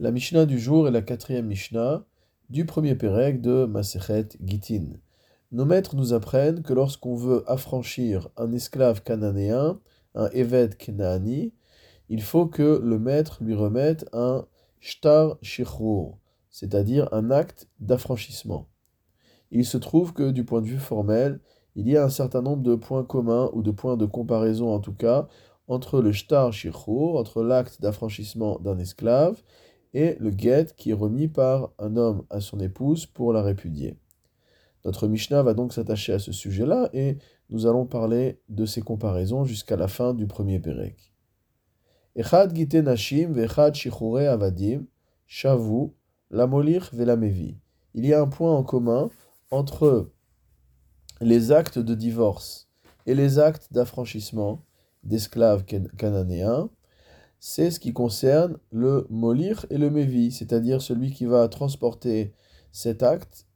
La Mishnah du jour est la quatrième Mishnah du premier Pérec de Masechet Gitin. Nos maîtres nous apprennent que lorsqu'on veut affranchir un esclave cananéen, un Eved Kenaani, il faut que le maître lui remette un Shtar Shichrur, c'est-à-dire un acte d'affranchissement. Il se trouve que du point de vue formel, il y a un certain nombre de points communs, ou de points de comparaison en tout cas, entre le Shtar Shichrur, entre l'acte d'affranchissement d'un esclave, et le get qui est remis par un homme à son épouse pour la répudier. Notre Mishnah va donc s'attacher à ce sujet-là et nous allons parler de ces comparaisons jusqu'à la fin du premier Pérec. Echad gite nashim vechad avadim, shavu, lamolir velamevi. Il y a un point en commun entre les actes de divorce et les actes d'affranchissement d'esclaves cananéens c'est ce qui concerne le molir et le mévi, c'est-à-dire celui qui va transporter cet acte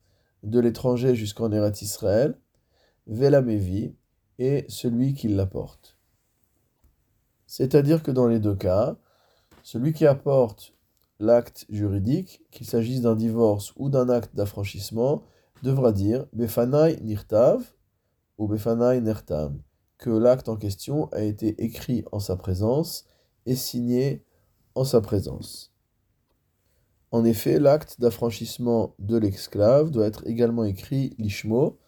de l'étranger jusqu'en Eretz Israël, vela mévi, et celui qui l'apporte. C'est-à-dire que dans les deux cas, celui qui apporte l'acte juridique, qu'il s'agisse d'un divorce ou d'un acte d'affranchissement, devra dire Befanai nirtav ou Befanai nertam, que l'acte en question a été écrit en sa présence est signé en sa présence. En effet, l'acte d'affranchissement de l'esclave doit être également écrit lishmo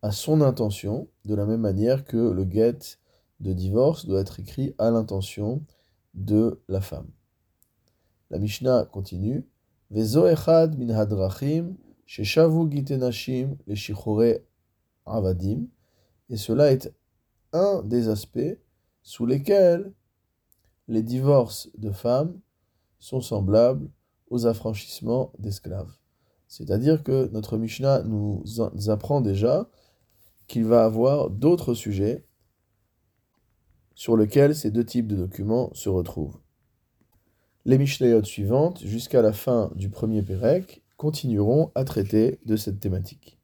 à son intention, de la même manière que le get de divorce doit être écrit à l'intention de la femme. La Mishnah continue. Vezo echad min hadrachim sheshavu gitenashim le avadim. Et cela est un des aspects sous lesquels les divorces de femmes sont semblables aux affranchissements d'esclaves. C'est-à-dire que notre Mishnah nous apprend déjà qu'il va avoir d'autres sujets sur lesquels ces deux types de documents se retrouvent. Les Mishnayot suivantes, jusqu'à la fin du premier Pérec, continueront à traiter de cette thématique.